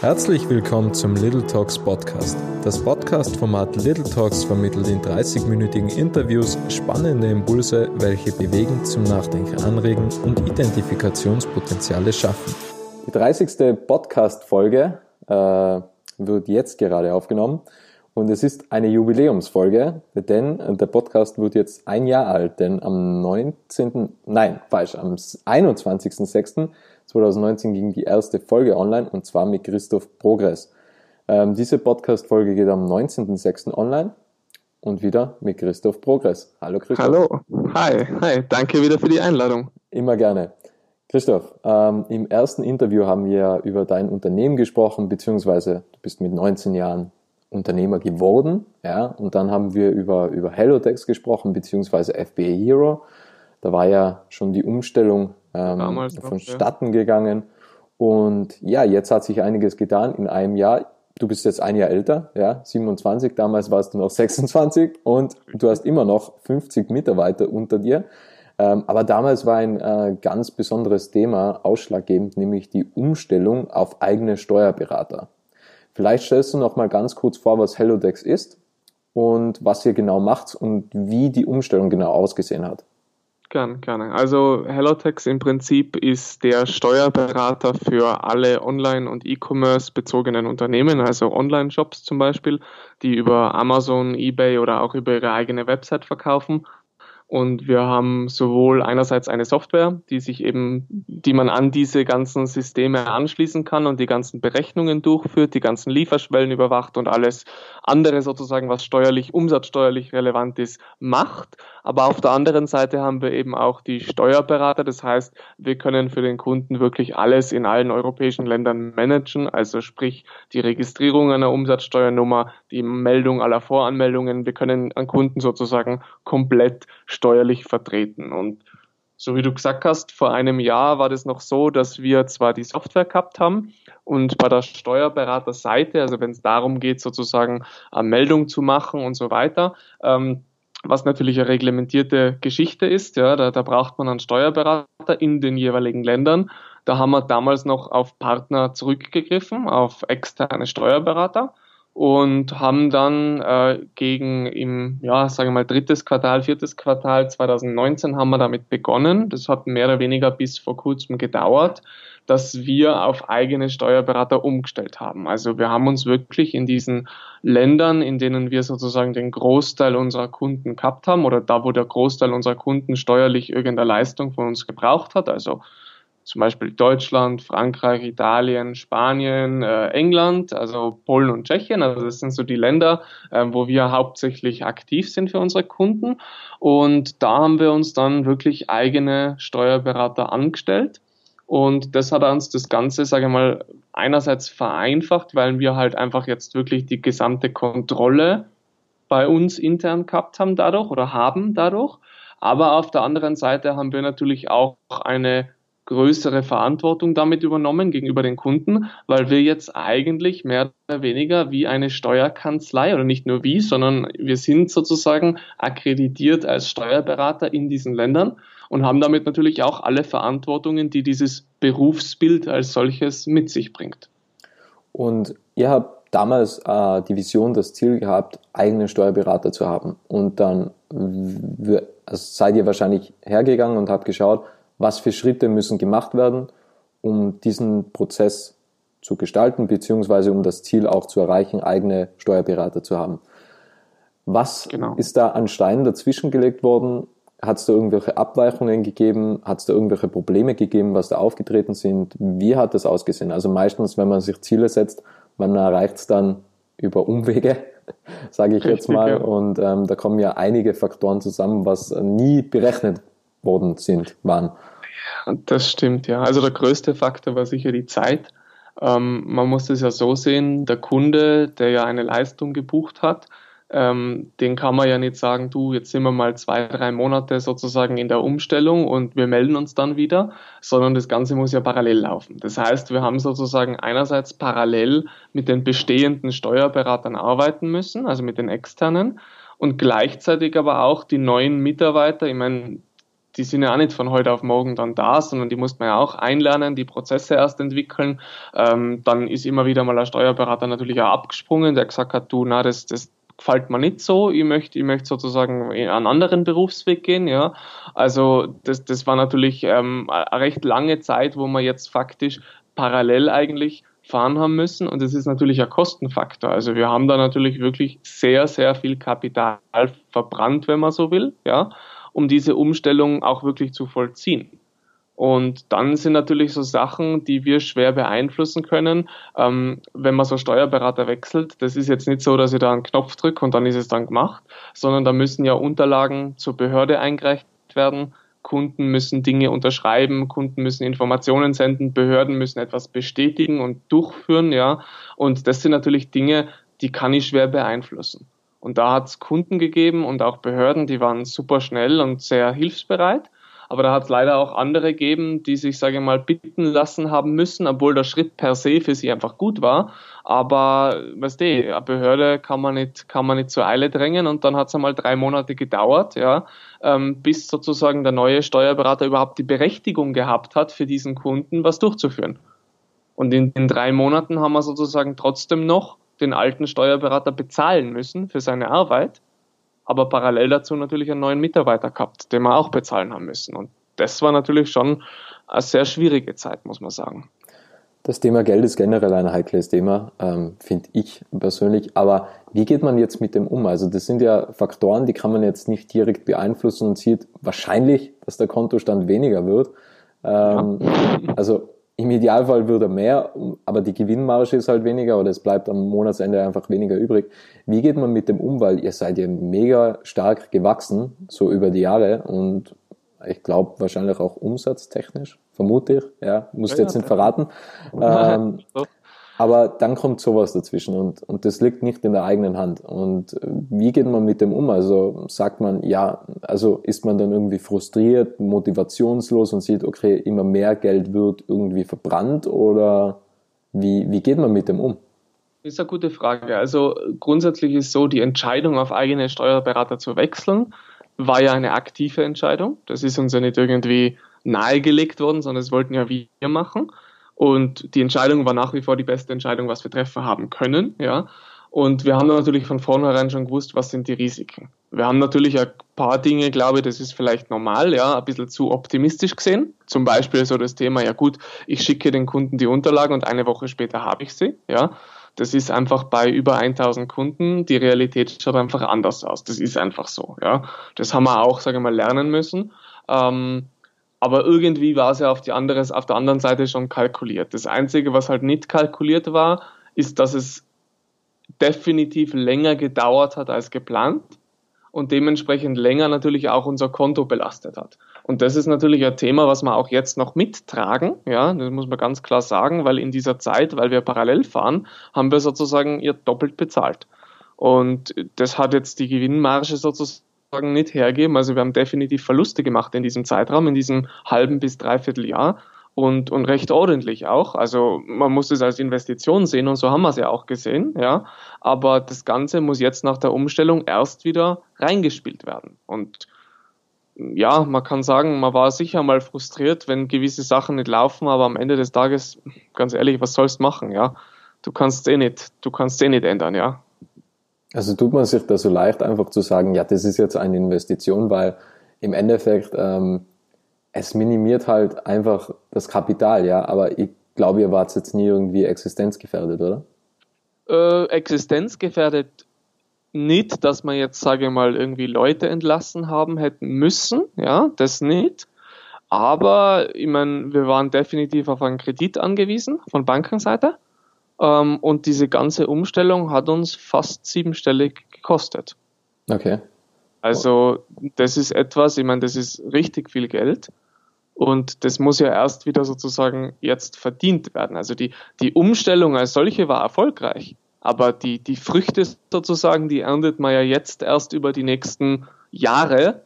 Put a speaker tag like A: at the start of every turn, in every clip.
A: Herzlich willkommen zum Little Talks Podcast. Das Podcast-Format Little Talks vermittelt in 30-minütigen Interviews spannende Impulse, welche bewegen, zum Nachdenken anregen und Identifikationspotenziale schaffen.
B: Die 30. Podcast-Folge äh, wird jetzt gerade aufgenommen und es ist eine Jubiläumsfolge, denn der Podcast wird jetzt ein Jahr alt, denn am 19., nein, falsch, am 21.06. 2019 ging die erste Folge online und zwar mit Christoph Progress. Ähm, diese Podcast-Folge geht am 19.06. online und wieder mit Christoph Progress. Hallo Christoph.
C: Hallo, hi, hi, danke wieder für die Einladung.
B: Immer gerne. Christoph, ähm, im ersten Interview haben wir über dein Unternehmen gesprochen, beziehungsweise du bist mit 19 Jahren Unternehmer geworden, ja, und dann haben wir über, über Hellotex gesprochen, beziehungsweise FBA Hero. Da war ja schon die Umstellung ähm, vonstatten ja. gegangen. Und ja, jetzt hat sich einiges getan in einem Jahr. Du bist jetzt ein Jahr älter, ja, 27, damals warst du noch 26 und du hast immer noch 50 Mitarbeiter unter dir. Ähm, aber damals war ein äh, ganz besonderes Thema ausschlaggebend, nämlich die Umstellung auf eigene Steuerberater. Vielleicht stellst du noch mal ganz kurz vor, was Hellodex ist und was ihr genau macht und wie die Umstellung genau ausgesehen hat.
C: Gerne, gerne. Also Hellotex im Prinzip ist der Steuerberater für alle Online- und E-Commerce bezogenen Unternehmen, also Online-Shops zum Beispiel, die über Amazon, eBay oder auch über ihre eigene Website verkaufen und wir haben sowohl einerseits eine Software, die sich eben, die man an diese ganzen Systeme anschließen kann und die ganzen Berechnungen durchführt, die ganzen Lieferschwellen überwacht und alles andere sozusagen, was steuerlich, umsatzsteuerlich relevant ist, macht. Aber auf der anderen Seite haben wir eben auch die Steuerberater. Das heißt, wir können für den Kunden wirklich alles in allen europäischen Ländern managen. Also sprich die Registrierung einer Umsatzsteuernummer, die Meldung aller Voranmeldungen. Wir können an Kunden sozusagen komplett steuerlich vertreten. Und so wie du gesagt hast, vor einem Jahr war das noch so, dass wir zwar die Software gehabt haben und bei der Steuerberaterseite, also wenn es darum geht, sozusagen eine Meldung zu machen und so weiter, ähm, was natürlich eine reglementierte Geschichte ist, ja, da, da braucht man einen Steuerberater in den jeweiligen Ländern. Da haben wir damals noch auf Partner zurückgegriffen, auf externe Steuerberater und haben dann äh, gegen im, ja, sagen wir mal, drittes Quartal, viertes Quartal 2019 haben wir damit begonnen. Das hat mehr oder weniger bis vor kurzem gedauert, dass wir auf eigene Steuerberater umgestellt haben. Also wir haben uns wirklich in diesen Ländern, in denen wir sozusagen den Großteil unserer Kunden gehabt haben oder da, wo der Großteil unserer Kunden steuerlich irgendeine Leistung von uns gebraucht hat, also zum Beispiel Deutschland, Frankreich, Italien, Spanien, äh, England, also Polen und Tschechien. Also das sind so die Länder, äh, wo wir hauptsächlich aktiv sind für unsere Kunden. Und da haben wir uns dann wirklich eigene Steuerberater angestellt. Und das hat uns das Ganze, sage ich mal, einerseits vereinfacht, weil wir halt einfach jetzt wirklich die gesamte Kontrolle bei uns intern gehabt haben dadurch oder haben dadurch. Aber auf der anderen Seite haben wir natürlich auch eine größere Verantwortung damit übernommen gegenüber den Kunden, weil wir jetzt eigentlich mehr oder weniger wie eine Steuerkanzlei oder nicht nur wie, sondern wir sind sozusagen akkreditiert als Steuerberater in diesen Ländern und haben damit natürlich auch alle Verantwortungen, die dieses Berufsbild als solches mit sich bringt.
B: Und ihr habt damals äh, die Vision, das Ziel gehabt, eigene Steuerberater zu haben. Und dann also seid ihr wahrscheinlich hergegangen und habt geschaut, was für Schritte müssen gemacht werden, um diesen Prozess zu gestalten, beziehungsweise um das Ziel auch zu erreichen, eigene Steuerberater zu haben. Was genau. ist da an Steinen dazwischen gelegt worden? Hat es da irgendwelche Abweichungen gegeben? Hat es da irgendwelche Probleme gegeben, was da aufgetreten sind? Wie hat das ausgesehen? Also meistens, wenn man sich Ziele setzt, man erreicht es dann über Umwege, sage ich Richtig, jetzt mal. Ja. Und ähm, da kommen ja einige Faktoren zusammen, was nie berechnet worden sind, waren.
C: Das stimmt, ja. Also der größte Faktor war sicher die Zeit. Ähm, man muss es ja so sehen, der Kunde, der ja eine Leistung gebucht hat, ähm, den kann man ja nicht sagen, du, jetzt sind wir mal zwei, drei Monate sozusagen in der Umstellung und wir melden uns dann wieder, sondern das Ganze muss ja parallel laufen. Das heißt, wir haben sozusagen einerseits parallel mit den bestehenden Steuerberatern arbeiten müssen, also mit den externen, und gleichzeitig aber auch die neuen Mitarbeiter, ich meine, die sind ja auch nicht von heute auf morgen dann da, sondern die muss man ja auch einlernen, die Prozesse erst entwickeln. Ähm, dann ist immer wieder mal ein Steuerberater natürlich auch abgesprungen, der gesagt hat, du, na, das, das gefällt mir nicht so, ich möchte, ich möchte sozusagen einen anderen Berufsweg gehen, ja. Also das, das war natürlich ähm, eine recht lange Zeit, wo man jetzt faktisch parallel eigentlich fahren haben müssen und das ist natürlich ein Kostenfaktor. Also wir haben da natürlich wirklich sehr, sehr viel Kapital verbrannt, wenn man so will, ja, um diese Umstellung auch wirklich zu vollziehen. Und dann sind natürlich so Sachen, die wir schwer beeinflussen können, ähm, wenn man so Steuerberater wechselt. Das ist jetzt nicht so, dass ich da einen Knopf drücke und dann ist es dann gemacht, sondern da müssen ja Unterlagen zur Behörde eingereicht werden. Kunden müssen Dinge unterschreiben, Kunden müssen Informationen senden, Behörden müssen etwas bestätigen und durchführen, ja. Und das sind natürlich Dinge, die kann ich schwer beeinflussen. Und da hat es Kunden gegeben und auch Behörden, die waren super schnell und sehr hilfsbereit. Aber da hat es leider auch andere gegeben, die sich, sage ich mal, bitten lassen haben müssen, obwohl der Schritt per se für sie einfach gut war. Aber, weißt du, eine Behörde kann man nicht, kann man nicht zur Eile drängen und dann hat es einmal drei Monate gedauert, ja, ähm, bis sozusagen der neue Steuerberater überhaupt die Berechtigung gehabt hat, für diesen Kunden was durchzuführen. Und in den drei Monaten haben wir sozusagen trotzdem noch den alten Steuerberater bezahlen müssen für seine Arbeit aber parallel dazu natürlich einen neuen Mitarbeiter gehabt, den wir auch bezahlen haben müssen. Und das war natürlich schon eine sehr schwierige Zeit, muss man sagen.
B: Das Thema Geld ist generell ein heikles Thema, ähm, finde ich persönlich. Aber wie geht man jetzt mit dem um? Also das sind ja Faktoren, die kann man jetzt nicht direkt beeinflussen und sieht wahrscheinlich, dass der Kontostand weniger wird. Ähm, ja. Also im Idealfall würde er mehr, aber die Gewinnmarge ist halt weniger oder es bleibt am Monatsende einfach weniger übrig. Wie geht man mit dem um? Weil ihr seid ja mega stark gewachsen, so über die Jahre und ich glaube wahrscheinlich auch umsatztechnisch, vermute ich, ja, musst ja, jetzt ja, nicht verraten. Ähm, aber dann kommt sowas dazwischen und, und das liegt nicht in der eigenen Hand. Und äh, wie geht man mit dem um? Also sagt man, ja, also ist man dann irgendwie frustriert, motivationslos und sieht, okay, immer mehr Geld wird irgendwie verbrannt oder wie, wie geht man mit dem um?
C: Das ist eine gute Frage. Also grundsätzlich ist so, die Entscheidung auf eigene Steuerberater zu wechseln, war ja eine aktive Entscheidung. Das ist uns ja nicht irgendwie nahegelegt worden, sondern das wollten ja wir machen. Und die Entscheidung war nach wie vor die beste Entscheidung, was wir treffen haben können, ja. Und wir haben natürlich von vornherein schon gewusst, was sind die Risiken. Wir haben natürlich ein paar Dinge, glaube ich, das ist vielleicht normal, ja, ein bisschen zu optimistisch gesehen. Zum Beispiel so das Thema, ja gut, ich schicke den Kunden die Unterlagen und eine Woche später habe ich sie, ja. Das ist einfach bei über 1000 Kunden, die Realität schaut einfach anders aus. Das ist einfach so, ja. Das haben wir auch, sage ich mal, lernen müssen. Ähm, aber irgendwie war es ja auf, die andere, auf der anderen Seite schon kalkuliert. Das Einzige, was halt nicht kalkuliert war, ist, dass es definitiv länger gedauert hat als geplant und dementsprechend länger natürlich auch unser Konto belastet hat. Und das ist natürlich ein Thema, was wir auch jetzt noch mittragen, ja, das muss man ganz klar sagen, weil in dieser Zeit, weil wir parallel fahren, haben wir sozusagen ihr doppelt bezahlt. Und das hat jetzt die Gewinnmarge sozusagen nicht hergeben. Also wir haben definitiv Verluste gemacht in diesem Zeitraum, in diesem halben bis dreiviertel Jahr und, und recht ordentlich auch. Also man muss es als Investition sehen und so haben wir es ja auch gesehen, ja. Aber das Ganze muss jetzt nach der Umstellung erst wieder reingespielt werden. Und ja, man kann sagen, man war sicher mal frustriert, wenn gewisse Sachen nicht laufen, aber am Ende des Tages, ganz ehrlich, was sollst du machen, ja? Du kannst eh nicht, du kannst eh nicht ändern, ja.
B: Also tut man sich da so leicht, einfach zu sagen, ja, das ist jetzt eine Investition, weil im Endeffekt ähm, es minimiert halt einfach das Kapital, ja. Aber ich glaube, ihr wart jetzt nie irgendwie existenzgefährdet, oder?
C: Äh, existenzgefährdet nicht, dass man jetzt, sage ich mal, irgendwie Leute entlassen haben hätten müssen, ja, das nicht. Aber ich meine, wir waren definitiv auf einen Kredit angewiesen von Bankenseite. Ähm, und diese ganze Umstellung hat uns fast siebenstellig gekostet.
B: Okay.
C: Also das ist etwas, ich meine, das ist richtig viel Geld. Und das muss ja erst wieder sozusagen jetzt verdient werden. Also die, die Umstellung als solche war erfolgreich. Aber die, die Früchte sozusagen, die erntet man ja jetzt erst über die nächsten Jahre,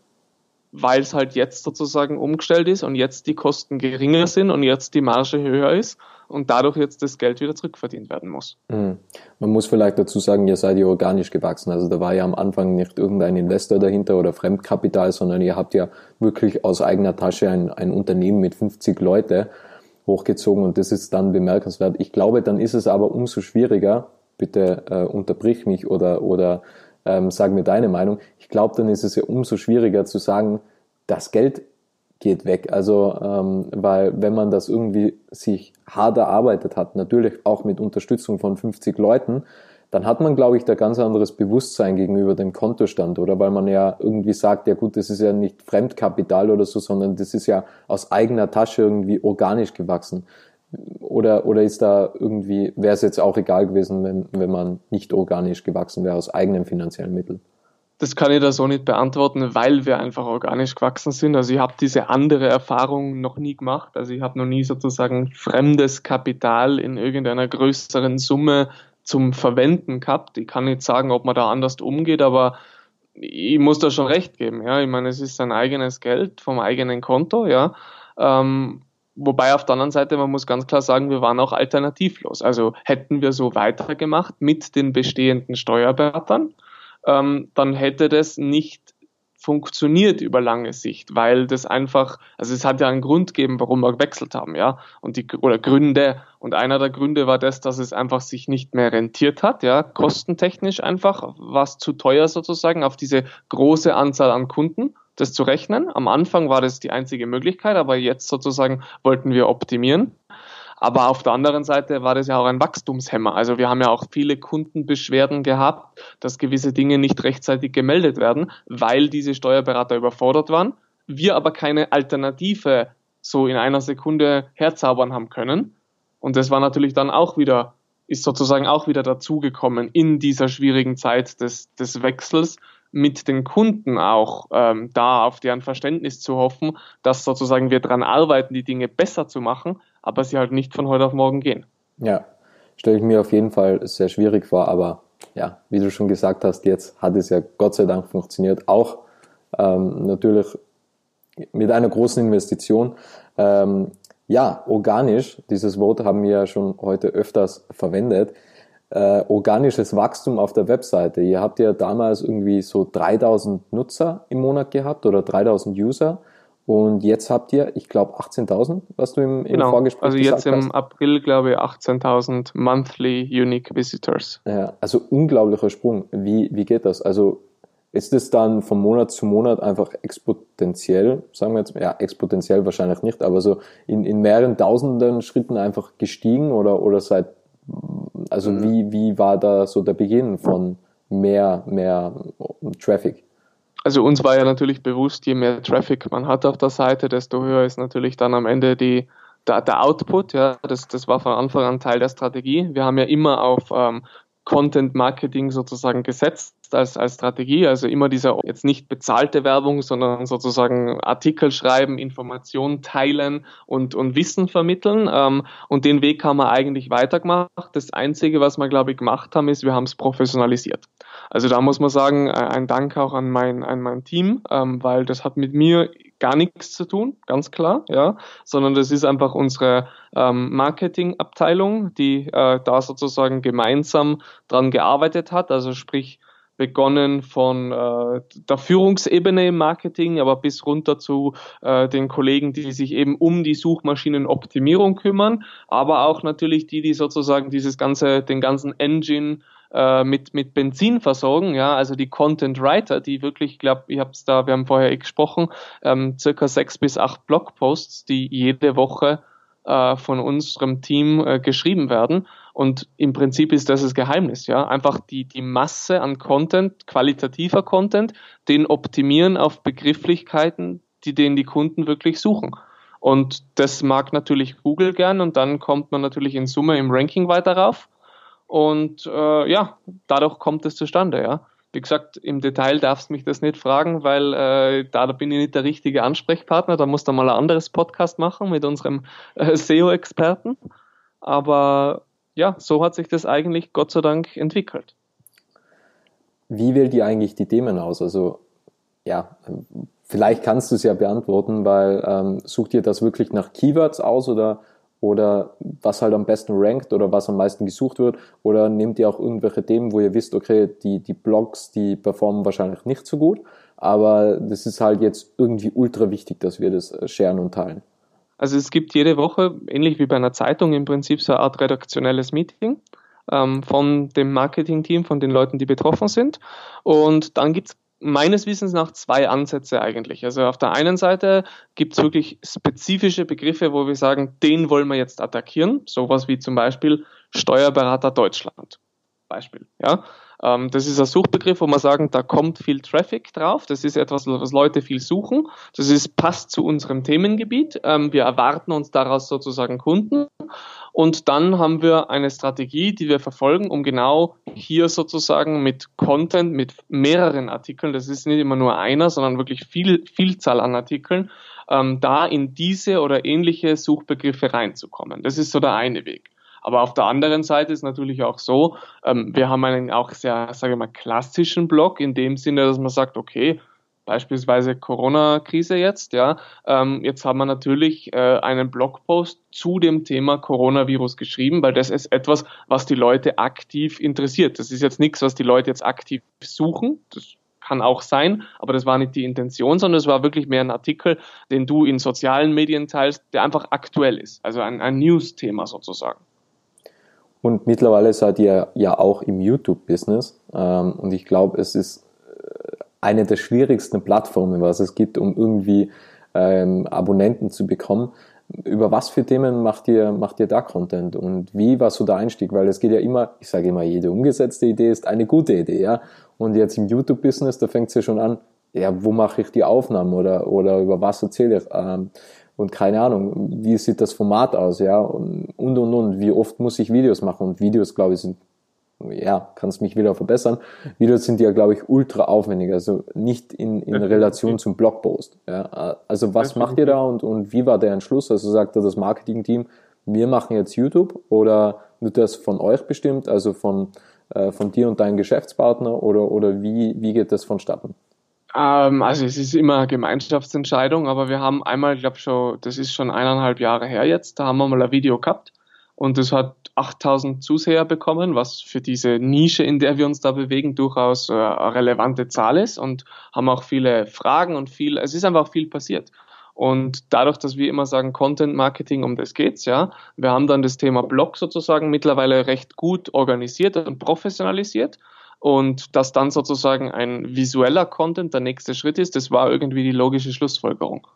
C: weil es halt jetzt sozusagen umgestellt ist und jetzt die Kosten geringer sind und jetzt die Marge höher ist und dadurch jetzt das Geld wieder zurückverdient werden muss.
B: Mhm. Man muss vielleicht dazu sagen, ihr seid ja organisch gewachsen. Also da war ja am Anfang nicht irgendein Investor dahinter oder Fremdkapital, sondern ihr habt ja wirklich aus eigener Tasche ein, ein Unternehmen mit 50 Leute hochgezogen und das ist dann bemerkenswert. Ich glaube, dann ist es aber umso schwieriger, bitte äh, unterbrich mich oder, oder ähm, sag mir deine Meinung. Ich glaube, dann ist es ja umso schwieriger zu sagen, das Geld geht weg. Also, ähm, weil wenn man das irgendwie sich hart erarbeitet hat, natürlich auch mit Unterstützung von 50 Leuten, dann hat man, glaube ich, da ganz anderes Bewusstsein gegenüber dem Kontostand, oder? Weil man ja irgendwie sagt, ja gut, das ist ja nicht Fremdkapital oder so, sondern das ist ja aus eigener Tasche irgendwie organisch gewachsen. Oder, oder ist da irgendwie, wäre es jetzt auch egal gewesen, wenn, wenn man nicht organisch gewachsen wäre aus eigenen finanziellen Mitteln?
C: Das kann ich da so nicht beantworten, weil wir einfach organisch gewachsen sind. Also ich habe diese andere Erfahrung noch nie gemacht. Also ich habe noch nie sozusagen fremdes Kapital in irgendeiner größeren Summe zum Verwenden gehabt. Ich kann nicht sagen, ob man da anders umgeht, aber ich muss da schon recht geben. Ja, ich meine, es ist sein eigenes Geld vom eigenen Konto. Ja, ähm, Wobei auf der anderen Seite, man muss ganz klar sagen, wir waren auch alternativlos. Also hätten wir so weitergemacht mit den bestehenden Steuerberatern, ähm, dann hätte das nicht funktioniert über lange Sicht, weil das einfach, also es hat ja einen Grund gegeben, warum wir gewechselt haben, ja, und die, oder Gründe, und einer der Gründe war das, dass es einfach sich nicht mehr rentiert hat, ja, kostentechnisch einfach, was zu teuer sozusagen auf diese große Anzahl an Kunden das zu rechnen. Am Anfang war das die einzige Möglichkeit, aber jetzt sozusagen wollten wir optimieren. Aber auf der anderen Seite war das ja auch ein Wachstumshemmer. Also wir haben ja auch viele Kundenbeschwerden gehabt, dass gewisse Dinge nicht rechtzeitig gemeldet werden, weil diese Steuerberater überfordert waren. Wir aber keine Alternative so in einer Sekunde herzaubern haben können. Und das war natürlich dann auch wieder, ist sozusagen auch wieder dazugekommen in dieser schwierigen Zeit des, des Wechsels, mit den Kunden auch ähm, da auf deren Verständnis zu hoffen, dass sozusagen wir daran arbeiten, die Dinge besser zu machen, aber sie halt nicht von heute auf morgen gehen.
B: Ja, stelle ich mir auf jeden Fall sehr schwierig vor, aber ja, wie du schon gesagt hast, jetzt hat es ja Gott sei Dank funktioniert, auch ähm, natürlich mit einer großen Investition. Ähm, ja, organisch, dieses Wort haben wir ja schon heute öfters verwendet äh, organisches Wachstum auf der Webseite. Ihr habt ja damals irgendwie so 3000 Nutzer im Monat gehabt oder 3000 User. Und jetzt habt ihr, ich glaube, 18.000, was du im, im
C: genau.
B: Vorgespräch
C: also gesagt hast. Also jetzt im April, glaube ich, 18.000 monthly unique visitors.
B: Ja, also unglaublicher Sprung. Wie, wie geht das? Also ist es dann von Monat zu Monat einfach exponentiell, sagen wir jetzt, ja, exponentiell wahrscheinlich nicht, aber so in, in mehreren tausenden Schritten einfach gestiegen oder, oder seit also mhm. wie, wie war da so der Beginn von mehr, mehr Traffic?
C: Also uns war ja natürlich bewusst, je mehr Traffic man hat auf der Seite, desto höher ist natürlich dann am Ende die, der, der Output. Ja, das, das war von Anfang an Teil der Strategie. Wir haben ja immer auf ähm, Content Marketing sozusagen gesetzt als, als Strategie. Also immer diese jetzt nicht bezahlte Werbung, sondern sozusagen Artikel schreiben, Informationen teilen und, und Wissen vermitteln. Ähm, und den Weg haben wir eigentlich weitergemacht. Das Einzige, was wir, glaube ich, gemacht haben, ist, wir haben es professionalisiert. Also da muss man sagen, äh, ein Dank auch an mein, an mein Team, ähm, weil das hat mit mir gar nichts zu tun, ganz klar, ja, sondern das ist einfach unsere ähm, Marketingabteilung, die äh, da sozusagen gemeinsam dran gearbeitet hat, also sprich begonnen von äh, der Führungsebene im Marketing, aber bis runter zu äh, den Kollegen, die sich eben um die Suchmaschinenoptimierung kümmern, aber auch natürlich die, die sozusagen dieses ganze, den ganzen Engine äh, mit, mit Benzin versorgen, ja, also die Content Writer, die wirklich, ich glaube, ich habe es da, wir haben vorher eh gesprochen, ähm, circa sechs bis acht Blogposts, die jede Woche äh, von unserem Team äh, geschrieben werden. Und im Prinzip ist das das Geheimnis, ja. Einfach die, die Masse an Content, qualitativer Content, den optimieren auf Begrifflichkeiten, die den die Kunden wirklich suchen. Und das mag natürlich Google gern und dann kommt man natürlich in Summe im Ranking weiter rauf. Und äh, ja, dadurch kommt es zustande, ja. Wie gesagt, im Detail darfst du mich das nicht fragen, weil äh, da, da bin ich nicht der richtige Ansprechpartner. Da musst du mal ein anderes Podcast machen mit unserem äh, SEO-Experten. Aber ja, so hat sich das eigentlich Gott sei Dank entwickelt.
B: Wie wählt ihr eigentlich die Themen aus? Also ja, vielleicht kannst du es ja beantworten, weil ähm, sucht ihr das wirklich nach Keywords aus oder oder was halt am besten rankt oder was am meisten gesucht wird oder nehmt ihr auch irgendwelche Themen, wo ihr wisst, okay, die, die Blogs, die performen wahrscheinlich nicht so gut, aber das ist halt jetzt irgendwie ultra wichtig, dass wir das äh, sharen und teilen.
C: Also es gibt jede Woche, ähnlich wie bei einer Zeitung, im Prinzip so eine Art redaktionelles Meeting ähm, von dem Marketing-Team, von den Leuten, die betroffen sind. Und dann gibt es meines Wissens nach zwei Ansätze eigentlich. Also auf der einen Seite gibt es wirklich spezifische Begriffe, wo wir sagen, den wollen wir jetzt attackieren. Sowas wie zum Beispiel Steuerberater Deutschland. Beispiel. Ja? Ähm, das ist ein Suchbegriff, wo man sagen, da kommt viel Traffic drauf. Das ist etwas, was Leute viel suchen. Das ist, passt zu unserem Themengebiet. Ähm, wir erwarten uns daraus sozusagen Kunden. Und dann haben wir eine Strategie, die wir verfolgen, um genau hier sozusagen mit Content, mit mehreren Artikeln, das ist nicht immer nur einer, sondern wirklich viel, Vielzahl an Artikeln, ähm, da in diese oder ähnliche Suchbegriffe reinzukommen. Das ist so der eine Weg. Aber auf der anderen Seite ist natürlich auch so, ähm, wir haben einen auch sehr, sage ich mal, klassischen Blog in dem Sinne, dass man sagt, okay, beispielsweise Corona-Krise jetzt, ja, ähm, jetzt haben wir natürlich äh, einen Blogpost zu dem Thema Coronavirus geschrieben, weil das ist etwas, was die Leute aktiv interessiert. Das ist jetzt nichts, was die Leute jetzt aktiv suchen. Das kann auch sein, aber das war nicht die Intention, sondern es war wirklich mehr ein Artikel, den du in sozialen Medien teilst, der einfach aktuell ist. Also ein, ein News-Thema sozusagen.
B: Und mittlerweile seid ihr ja auch im YouTube-Business. Ähm, und ich glaube, es ist eine der schwierigsten Plattformen, was es gibt, um irgendwie ähm, Abonnenten zu bekommen. Über was für Themen macht ihr, macht ihr da Content und wie war so der Einstieg? Weil es geht ja immer, ich sage immer, jede umgesetzte Idee ist eine gute Idee, ja. Und jetzt im YouTube-Business, da fängt es ja schon an, ja, wo mache ich die Aufnahmen oder, oder über was erzähle ich? Ähm, und keine Ahnung, wie sieht das Format aus, ja, und, und, und, wie oft muss ich Videos machen? Und Videos, glaube ich, sind ja, kannst mich wieder verbessern. Videos sind ja, glaube ich, ultra aufwendig, also nicht in, in Relation zum Blogpost. Ja, also was macht ihr da und, und wie war der Entschluss? Also sagte das Marketing-Team, wir machen jetzt YouTube oder wird das von euch bestimmt, also von, äh, von dir und deinem Geschäftspartner oder, oder wie, wie geht das vonstatten?
C: Ähm, also es ist immer Gemeinschaftsentscheidung, aber wir haben einmal, ich glaube schon, das ist schon eineinhalb Jahre her jetzt, da haben wir mal ein Video gehabt und das hat 8000 Zuseher bekommen, was für diese Nische, in der wir uns da bewegen, durchaus äh, eine relevante Zahl ist und haben auch viele Fragen und viel, es ist einfach viel passiert. Und dadurch, dass wir immer sagen, Content Marketing, um das geht's, ja, wir haben dann das Thema Blog sozusagen mittlerweile recht gut organisiert und professionalisiert. Und dass dann sozusagen ein visueller Content der nächste Schritt ist, das war irgendwie die logische Schlussfolgerung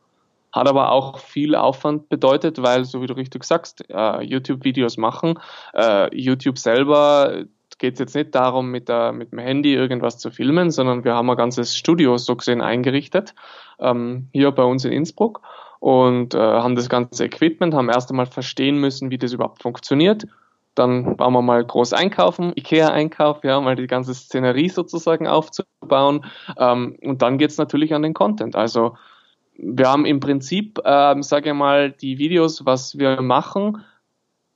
C: hat aber auch viel Aufwand bedeutet, weil, so wie du richtig sagst, äh, YouTube-Videos machen. Äh, YouTube selber geht es jetzt nicht darum, mit, der, mit dem Handy irgendwas zu filmen, sondern wir haben ein ganzes Studio so gesehen eingerichtet, ähm, hier bei uns in Innsbruck und äh, haben das ganze Equipment, haben erst einmal verstehen müssen, wie das überhaupt funktioniert. Dann waren wir mal groß einkaufen, Ikea-Einkauf, ja, mal die ganze Szenerie sozusagen aufzubauen. Ähm, und dann geht's natürlich an den Content. Also wir haben im Prinzip, ähm, sage ich mal, die Videos, was wir machen,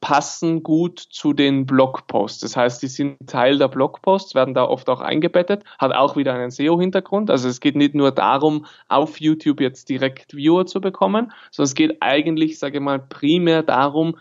C: passen gut zu den Blogposts. Das heißt, die sind Teil der Blogposts, werden da oft auch eingebettet, hat auch wieder einen SEO-Hintergrund. Also es geht nicht nur darum, auf YouTube jetzt direkt Viewer zu bekommen, sondern es geht eigentlich, sage ich mal, primär darum,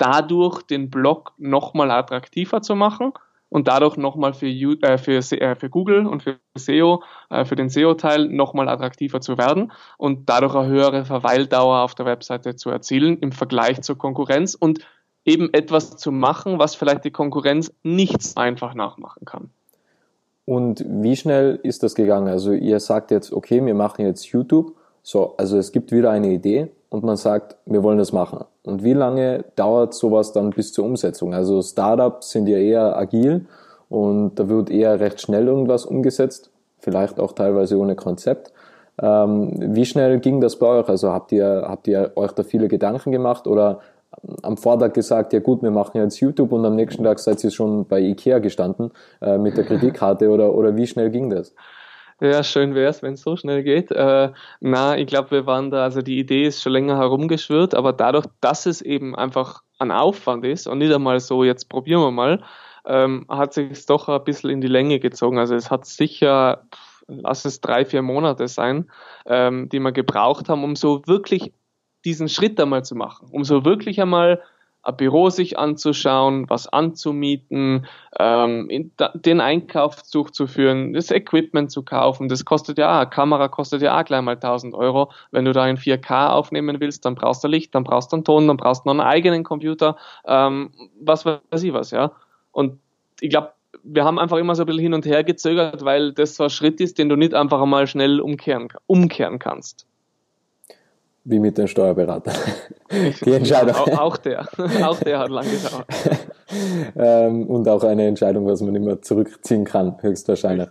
C: dadurch den Blog nochmal attraktiver zu machen und dadurch nochmal für, äh, für, äh, für Google und für SEO, äh, für den SEO-Teil nochmal attraktiver zu werden und dadurch eine höhere Verweildauer auf der Webseite zu erzielen im Vergleich zur Konkurrenz und eben etwas zu machen, was vielleicht die Konkurrenz nicht einfach nachmachen kann.
B: Und wie schnell ist das gegangen? Also ihr sagt jetzt, okay, wir machen jetzt YouTube. So, also es gibt wieder eine Idee und man sagt, wir wollen das machen. Und wie lange dauert sowas dann bis zur Umsetzung? Also Startups sind ja eher agil und da wird eher recht schnell irgendwas umgesetzt, vielleicht auch teilweise ohne Konzept. Ähm, wie schnell ging das bei euch? Also habt ihr, habt ihr euch da viele Gedanken gemacht oder am Vortag gesagt, ja gut, wir machen jetzt YouTube und am nächsten Tag seid ihr schon bei Ikea gestanden äh, mit der Kreditkarte oder, oder wie schnell ging das?
C: Ja, schön wäre es, wenn es so schnell geht. Äh, na, ich glaube, wir waren da, also die Idee ist schon länger herumgeschwirrt, aber dadurch, dass es eben einfach ein Aufwand ist und nicht einmal so, jetzt probieren wir mal, ähm, hat sich es doch ein bisschen in die Länge gezogen. Also es hat sicher lass es drei, vier Monate sein, ähm, die wir gebraucht haben, um so wirklich diesen Schritt einmal zu machen, um so wirklich einmal ein Büro sich anzuschauen, was anzumieten, ähm, den Einkauf durchzuführen, das Equipment zu kaufen. Das kostet ja, Kamera kostet ja auch gleich mal 1000 Euro. Wenn du da in 4K aufnehmen willst, dann brauchst du Licht, dann brauchst du einen Ton, dann brauchst du noch einen eigenen Computer, ähm, was weiß ich was, ja. Und ich glaube, wir haben einfach immer so ein bisschen hin und her gezögert, weil das so ein Schritt ist, den du nicht einfach einmal schnell umkehren, umkehren kannst
B: wie mit den Steuerberatern. Die Entscheidung.
C: Auch, der, auch der hat lange gedauert.
B: ähm, und auch eine Entscheidung, was man immer zurückziehen kann, höchstwahrscheinlich.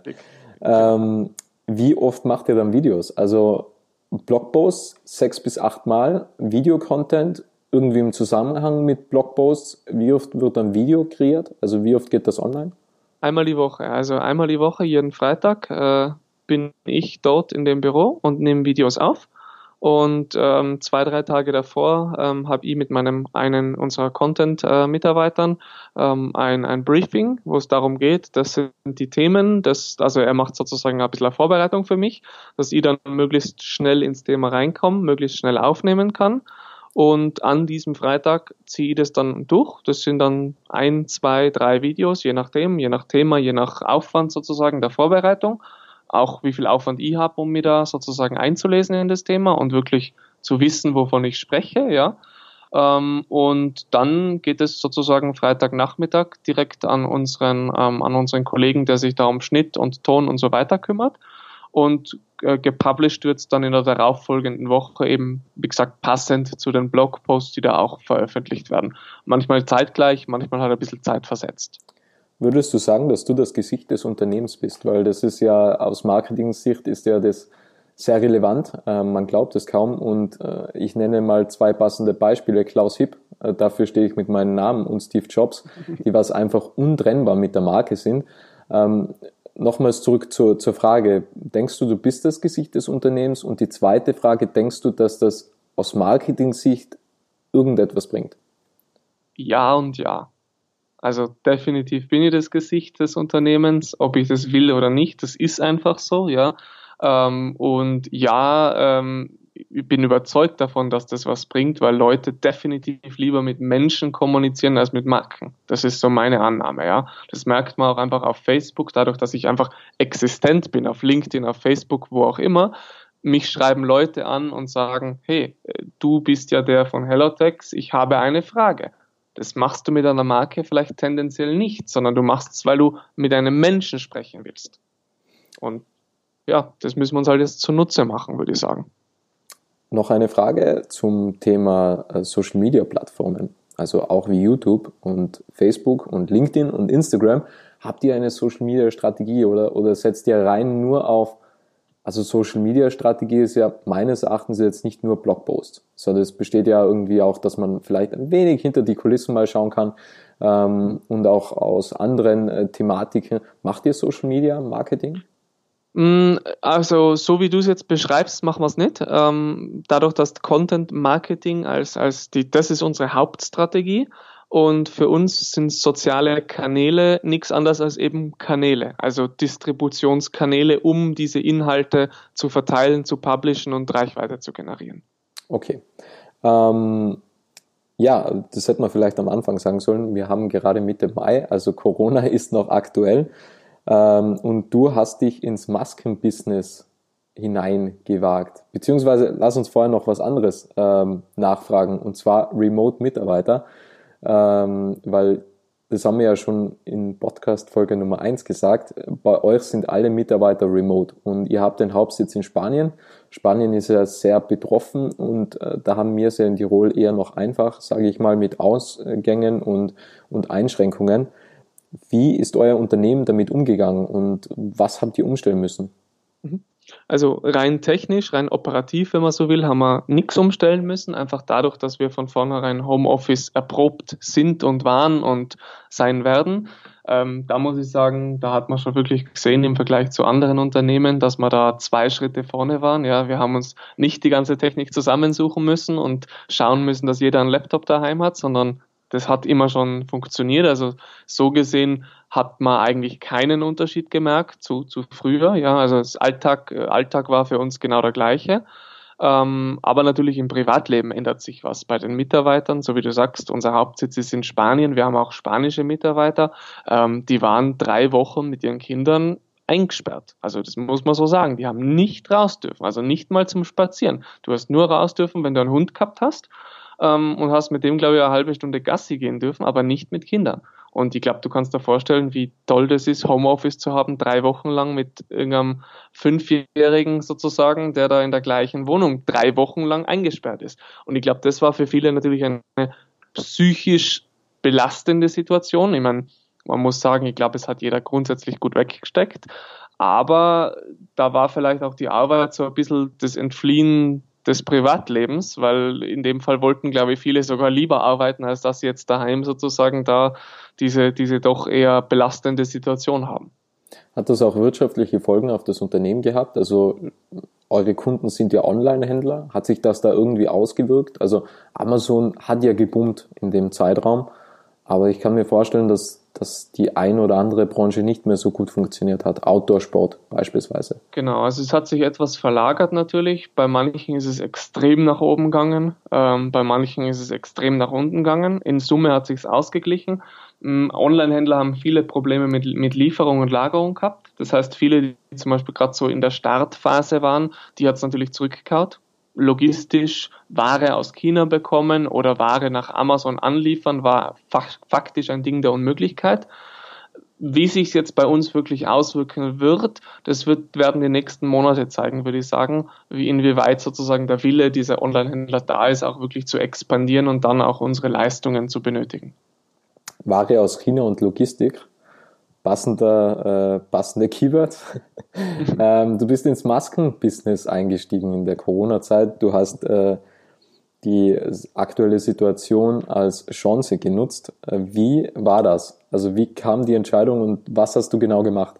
B: Ähm, wie oft macht ihr dann Videos? Also Blogposts sechs bis acht Mal, Videocontent irgendwie im Zusammenhang mit Blogposts. Wie oft wird dann Video kreiert? Also wie oft geht das online?
C: Einmal die Woche. Also einmal die Woche, jeden Freitag äh, bin ich dort in dem Büro und nehme Videos auf. Und ähm, zwei, drei Tage davor ähm, habe ich mit meinem einen unserer Content-Mitarbeitern ähm, ein, ein Briefing, wo es darum geht, das sind die Themen, das, also er macht sozusagen ein bisschen Vorbereitung für mich, dass ich dann möglichst schnell ins Thema reinkomme, möglichst schnell aufnehmen kann. Und an diesem Freitag ziehe ich das dann durch. Das sind dann ein, zwei, drei Videos, je nachdem, je nach Thema, je nach Aufwand sozusagen der Vorbereitung auch wie viel Aufwand ich habe, um mir da sozusagen einzulesen in das Thema und wirklich zu wissen, wovon ich spreche, ja. Ähm, und dann geht es sozusagen Freitagnachmittag direkt an unseren, ähm, an unseren Kollegen, der sich da um Schnitt und Ton und so weiter kümmert. Und äh, gepublished wird es dann in der darauffolgenden Woche eben, wie gesagt, passend zu den Blogposts, die da auch veröffentlicht werden. Manchmal zeitgleich, manchmal halt ein bisschen zeitversetzt.
B: Würdest du sagen, dass du das Gesicht des Unternehmens bist? Weil das ist ja aus Marketing-Sicht ist ja das sehr relevant. Äh, man glaubt es kaum. Und äh, ich nenne mal zwei passende Beispiele. Klaus Hipp, äh, dafür stehe ich mit meinem Namen, und Steve Jobs, die was einfach untrennbar mit der Marke sind. Ähm, nochmals zurück zur, zur Frage. Denkst du, du bist das Gesicht des Unternehmens? Und die zweite Frage, denkst du, dass das aus Marketing-Sicht irgendetwas bringt?
C: Ja und ja. Also definitiv bin ich das Gesicht des Unternehmens, ob ich das will oder nicht, das ist einfach so, ja. Ähm, und ja, ähm, ich bin überzeugt davon, dass das was bringt, weil Leute definitiv lieber mit Menschen kommunizieren als mit Marken. Das ist so meine Annahme, ja. Das merkt man auch einfach auf Facebook, dadurch, dass ich einfach existent bin, auf LinkedIn, auf Facebook, wo auch immer. Mich schreiben Leute an und sagen, hey, du bist ja der von Hellotex, ich habe eine Frage. Das machst du mit einer Marke vielleicht tendenziell nicht, sondern du machst es, weil du mit einem Menschen sprechen willst. Und ja, das müssen wir uns halt jetzt zunutze machen, würde ich sagen.
B: Noch eine Frage zum Thema äh, Social Media Plattformen, also auch wie YouTube und Facebook und LinkedIn und Instagram. Habt ihr eine Social Media Strategie oder, oder setzt ihr rein nur auf also Social Media Strategie ist ja meines Erachtens jetzt nicht nur Blogpost, sondern es besteht ja irgendwie auch, dass man vielleicht ein wenig hinter die Kulissen mal schauen kann ähm, und auch aus anderen äh, Thematiken. Macht ihr Social Media Marketing?
C: Mm, also so wie du es jetzt beschreibst, machen wir es nicht. Ähm, dadurch, dass Content Marketing als, als die, das ist unsere Hauptstrategie und für uns sind soziale Kanäle nichts anderes als eben Kanäle, also Distributionskanäle, um diese Inhalte zu verteilen, zu publishen und Reichweite zu generieren.
B: Okay. Ähm, ja, das hätte man vielleicht am Anfang sagen sollen. Wir haben gerade Mitte Mai, also Corona ist noch aktuell. Ähm, und du hast dich ins Maskenbusiness hineingewagt. Beziehungsweise lass uns vorher noch was anderes ähm, nachfragen, und zwar Remote-Mitarbeiter ähm, weil das haben wir ja schon in Podcast Folge Nummer eins gesagt, bei euch sind alle Mitarbeiter remote und ihr habt den Hauptsitz in Spanien. Spanien ist ja sehr betroffen und äh, da haben wir es ja in Tirol eher noch einfach, sage ich mal, mit Ausgängen und, und Einschränkungen. Wie ist euer Unternehmen damit umgegangen und was habt ihr umstellen müssen?
C: Also rein technisch, rein operativ, wenn man so will, haben wir nichts umstellen müssen, einfach dadurch, dass wir von vornherein Homeoffice erprobt sind und waren und sein werden. Ähm, da muss ich sagen, da hat man schon wirklich gesehen im Vergleich zu anderen Unternehmen, dass wir da zwei Schritte vorne waren. Ja, wir haben uns nicht die ganze Technik zusammensuchen müssen und schauen müssen, dass jeder einen Laptop daheim hat, sondern das hat immer schon funktioniert. Also so gesehen hat man eigentlich keinen Unterschied gemerkt zu, zu früher. Ja, also das Alltag, äh, Alltag war für uns genau der gleiche. Ähm, aber natürlich im Privatleben ändert sich was bei den Mitarbeitern. So wie du sagst, unser Hauptsitz ist in Spanien. Wir haben auch spanische Mitarbeiter. Ähm, die waren drei Wochen mit ihren Kindern eingesperrt. Also das muss man so sagen. Die haben nicht raus dürfen. Also nicht mal zum Spazieren. Du hast nur raus dürfen, wenn du einen Hund gehabt hast ähm, und hast mit dem, glaube ich, eine halbe Stunde Gassi gehen dürfen, aber nicht mit Kindern. Und ich glaube, du kannst dir vorstellen, wie toll das ist, Homeoffice zu haben, drei Wochen lang mit irgendeinem Fünfjährigen sozusagen, der da in der gleichen Wohnung drei Wochen lang eingesperrt ist. Und ich glaube, das war für viele natürlich eine psychisch belastende Situation. Ich meine, man muss sagen, ich glaube, es hat jeder grundsätzlich gut weggesteckt. Aber da war vielleicht auch die Arbeit so ein bisschen das Entfliehen des Privatlebens, weil in dem Fall wollten, glaube ich, viele sogar lieber arbeiten, als dass sie jetzt daheim sozusagen da diese, diese doch eher belastende Situation haben.
B: Hat das auch wirtschaftliche Folgen auf das Unternehmen gehabt? Also eure Kunden sind ja Online-Händler. Hat sich das da irgendwie ausgewirkt? Also Amazon hat ja geboomt in dem Zeitraum, aber ich kann mir vorstellen, dass dass die ein oder andere Branche nicht mehr so gut funktioniert hat. Outdoor-Sport beispielsweise.
C: Genau, also es hat sich etwas verlagert natürlich. Bei manchen ist es extrem nach oben gegangen, ähm, bei manchen ist es extrem nach unten gegangen. In Summe hat sich ausgeglichen. Ähm, Online-Händler haben viele Probleme mit, mit Lieferung und Lagerung gehabt. Das heißt, viele, die zum Beispiel gerade so in der Startphase waren, die hat es natürlich zurückgekaut logistisch Ware aus China bekommen oder Ware nach Amazon anliefern, war faktisch ein Ding der Unmöglichkeit. Wie sich es jetzt bei uns wirklich auswirken wird, das wird, werden die nächsten Monate zeigen, würde ich sagen, wie inwieweit sozusagen der Wille dieser Online-Händler da ist, auch wirklich zu expandieren und dann auch unsere Leistungen zu benötigen.
B: Ware aus China und Logistik passender, äh, passende Keyword. ähm, du bist ins Maskenbusiness eingestiegen in der Corona-Zeit. Du hast äh, die aktuelle Situation als Chance genutzt. Äh, wie war das? Also wie kam die Entscheidung und was hast du genau gemacht?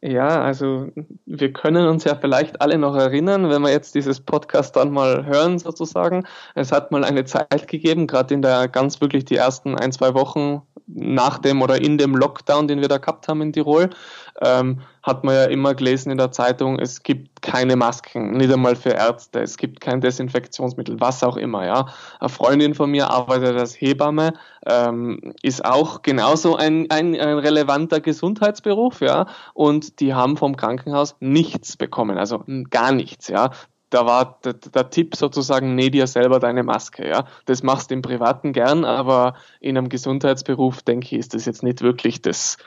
C: Ja, also wir können uns ja vielleicht alle noch erinnern, wenn wir jetzt dieses Podcast dann mal hören sozusagen. Es hat mal eine Zeit gegeben, gerade in der ganz wirklich die ersten ein, zwei Wochen nach dem oder in dem Lockdown, den wir da gehabt haben in Tirol, ähm, hat man ja immer gelesen in der Zeitung, es gibt keine Masken, nicht einmal für Ärzte, es gibt kein Desinfektionsmittel, was auch immer. Ja, eine Freundin von mir arbeitet als Hebamme, ähm, ist auch genauso ein, ein, ein relevanter Gesundheitsberuf, ja, und die haben vom Krankenhaus nichts bekommen, also gar nichts, ja da war der, der, Tipp sozusagen, näh dir selber deine Maske. Ja? Das machst du im Privaten gern, aber in einem Gesundheitsberuf, denke ich, ist das jetzt nicht wirklich das,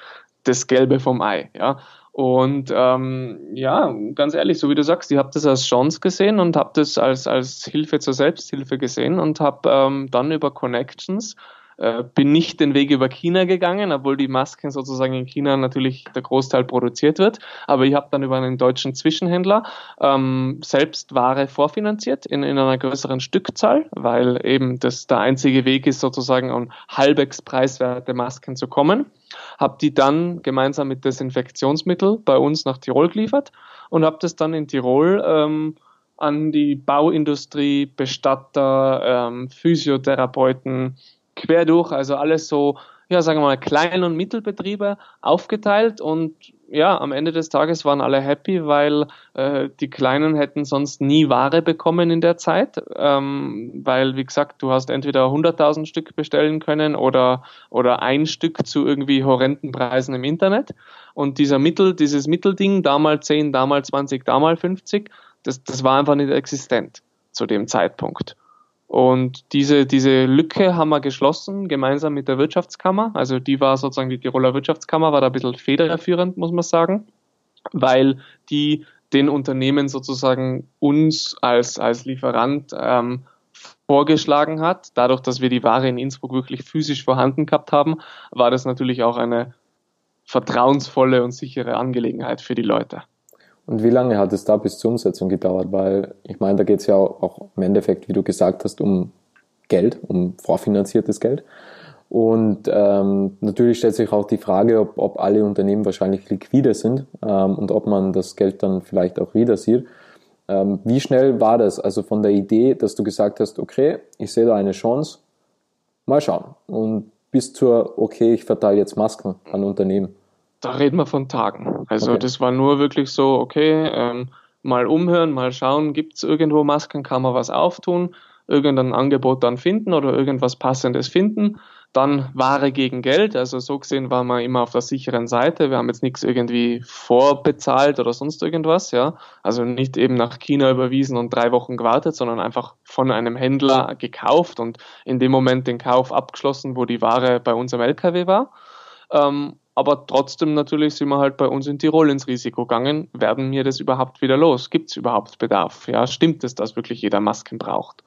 C: das Gelbe vom Ei. Ja? Und ähm, ja, ganz ehrlich, so wie du sagst, ich habe das als Chance gesehen und habe das als, als Hilfe zur Selbsthilfe gesehen und habe ähm, dann über Connections äh, bin nicht den Weg über China gegangen, obwohl die Masken sozusagen in China natürlich der Großteil produziert wird. Aber ich habe dann über einen deutschen Zwischenhändler ähm, selbst Ware vorfinanziert in, in einer größeren Stückzahl, weil eben das der einzige Weg ist, sozusagen an halbwegs preiswerte Masken zu kommen. Habe die dann gemeinsam mit Desinfektionsmittel bei uns nach Tirol geliefert und habe das dann in Tirol ähm, an die Bauindustrie, Bestatter, ähm, Physiotherapeuten, quer durch, also alles so, ja, sagen wir mal, Klein- und Mittelbetriebe aufgeteilt und ja, am Ende des Tages waren alle happy, weil äh, die Kleinen hätten sonst nie Ware bekommen in der Zeit, ähm, weil, wie gesagt, du hast entweder 100.000 Stück bestellen können oder, oder ein Stück zu irgendwie horrenden Preisen im Internet. Und dieser Mittel, dieses Mittelding, damals 10, damals 20, damals 50, das, das war einfach nicht existent zu dem Zeitpunkt. Und diese, diese Lücke haben wir geschlossen, gemeinsam mit der Wirtschaftskammer. Also die war sozusagen, die Tiroler Wirtschaftskammer war da ein bisschen federführend, muss man sagen, weil die den Unternehmen sozusagen uns als, als Lieferant ähm, vorgeschlagen hat. Dadurch, dass wir die Ware in Innsbruck wirklich physisch vorhanden gehabt haben, war das natürlich auch eine vertrauensvolle und sichere Angelegenheit für die Leute.
B: Und wie lange hat es da bis zur Umsetzung gedauert? Weil ich meine, da geht es ja auch im Endeffekt, wie du gesagt hast, um Geld, um vorfinanziertes Geld. Und ähm, natürlich stellt sich auch die Frage, ob, ob alle Unternehmen wahrscheinlich liquide sind ähm, und ob man das Geld dann vielleicht auch wieder sieht. Ähm, wie schnell war das? Also von der Idee, dass du gesagt hast, okay, ich sehe da eine Chance, mal schauen. und bis zur, okay, ich verteile jetzt Masken an Unternehmen?
C: Da reden wir von Tagen. Also okay. das war nur wirklich so, okay, ähm, mal umhören, mal schauen, gibt es irgendwo Masken, kann man was auftun, irgendein Angebot dann finden oder irgendwas Passendes finden. Dann Ware gegen Geld, also so gesehen waren wir immer auf der sicheren Seite. Wir haben jetzt nichts irgendwie vorbezahlt oder sonst irgendwas, ja. Also nicht eben nach China überwiesen und drei Wochen gewartet, sondern einfach von einem Händler gekauft und in dem Moment den Kauf abgeschlossen, wo die Ware bei unserem LKW war. Ähm, aber trotzdem natürlich sind wir halt bei uns in Tirol ins Risiko gegangen. Werden wir das überhaupt wieder los? Gibt es überhaupt Bedarf? Ja, stimmt es, dass wirklich jeder Masken braucht?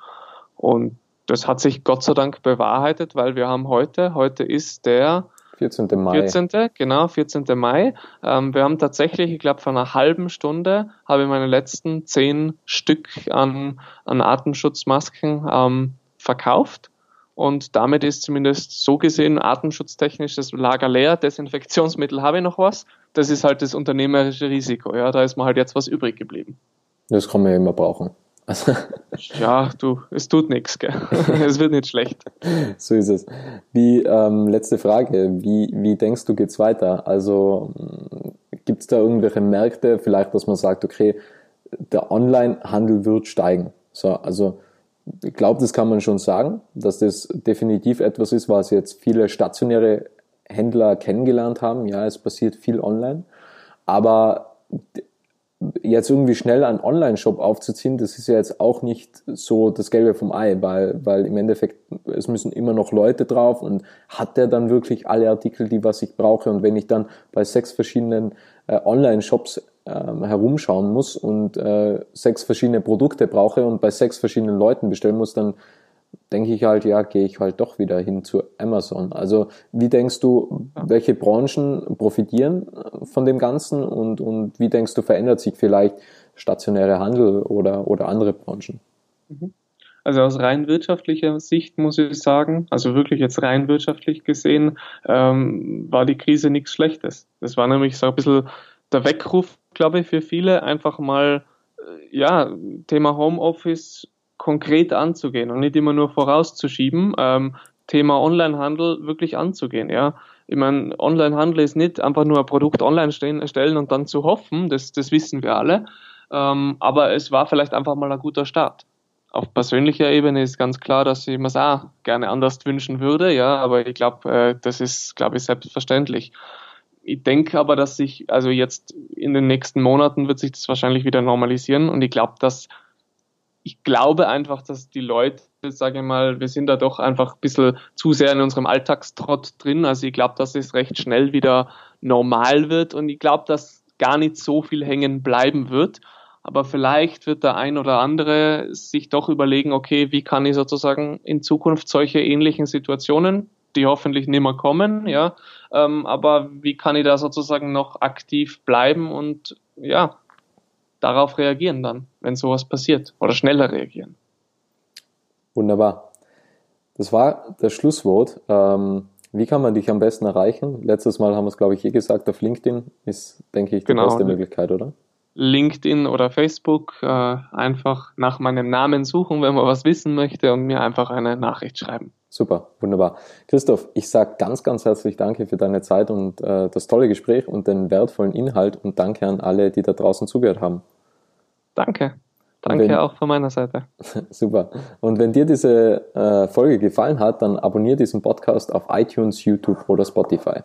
C: Und das hat sich Gott sei Dank bewahrheitet, weil wir haben heute, heute ist der
B: 14. Mai.
C: 14. Genau, 14. Mai. Ähm, wir haben tatsächlich, ich glaube, vor einer halben Stunde habe ich meine letzten zehn Stück an, an Atemschutzmasken ähm, verkauft. Und damit ist zumindest so gesehen artenschutztechnisch das Lager leer. Desinfektionsmittel habe ich noch was. Das ist halt das unternehmerische Risiko. Ja, da ist mir halt jetzt was übrig geblieben.
B: Das kann man ja immer brauchen.
C: ja, du, es tut nichts, gell? es wird nicht schlecht.
B: So ist es. Die ähm, letzte Frage, wie, wie denkst du, geht's weiter? Also gibt es da irgendwelche Märkte, vielleicht, dass man sagt, okay, der Online-Handel wird steigen. So, also ich glaube, das kann man schon sagen, dass das definitiv etwas ist, was jetzt viele stationäre Händler kennengelernt haben. Ja, es passiert viel online. Aber jetzt irgendwie schnell einen Online-Shop aufzuziehen, das ist ja jetzt auch nicht so das Gelbe vom Ei, weil, weil im Endeffekt, es müssen immer noch Leute drauf und hat der dann wirklich alle Artikel, die was ich brauche? Und wenn ich dann bei sechs verschiedenen äh, Online-Shops ähm, herumschauen muss und äh, sechs verschiedene Produkte brauche und bei sechs verschiedenen Leuten bestellen muss, dann denke ich halt, ja, gehe ich halt doch wieder hin zu Amazon. Also wie denkst du, welche Branchen profitieren äh, von dem Ganzen und, und wie denkst du, verändert sich vielleicht stationäre Handel oder, oder andere Branchen?
C: Mhm. Also aus rein wirtschaftlicher Sicht muss ich sagen, also wirklich jetzt rein wirtschaftlich gesehen, ähm, war die Krise nichts Schlechtes. Das war nämlich so ein bisschen der Weckruf, glaube ich, für viele, einfach mal, äh, ja, Thema Homeoffice konkret anzugehen und nicht immer nur vorauszuschieben, ähm, Thema Onlinehandel wirklich anzugehen, ja. Ich meine, Onlinehandel ist nicht einfach nur ein Produkt online stellen, stellen und dann zu hoffen, das, das wissen wir alle, ähm, aber es war vielleicht einfach mal ein guter Start. Auf persönlicher Ebene ist ganz klar, dass ich mir es auch gerne anders wünschen würde, ja, aber ich glaube, äh, das ist, glaube ich, selbstverständlich. Ich denke aber, dass sich, also jetzt in den nächsten Monaten wird sich das wahrscheinlich wieder normalisieren und ich glaube, dass ich glaube einfach, dass die Leute, sage ich mal, wir sind da doch einfach ein bisschen zu sehr in unserem Alltagstrott drin. Also ich glaube, dass es recht schnell wieder normal wird und ich glaube, dass gar nicht so viel hängen bleiben wird. Aber vielleicht wird der ein oder andere sich doch überlegen, okay, wie kann ich sozusagen in Zukunft solche ähnlichen Situationen, die hoffentlich nicht mehr kommen, ja, ähm, aber wie kann ich da sozusagen noch aktiv bleiben und ja, darauf reagieren dann, wenn sowas passiert oder schneller reagieren.
B: Wunderbar. Das war das Schlusswort. Ähm, wie kann man dich am besten erreichen? Letztes Mal haben wir es, glaube ich, eh gesagt, auf LinkedIn ist, denke ich, die genau. beste Möglichkeit, oder?
C: LinkedIn oder Facebook äh, einfach nach meinem Namen suchen, wenn man was wissen möchte und mir einfach eine Nachricht schreiben.
B: Super, wunderbar. Christoph, ich sage ganz, ganz herzlich Danke für deine Zeit und äh, das tolle Gespräch und den wertvollen Inhalt und danke an alle, die da draußen zugehört haben.
C: Danke. Danke wenn, auch von meiner Seite.
B: Super. Und wenn dir diese äh, Folge gefallen hat, dann abonniere diesen Podcast auf iTunes, YouTube oder Spotify.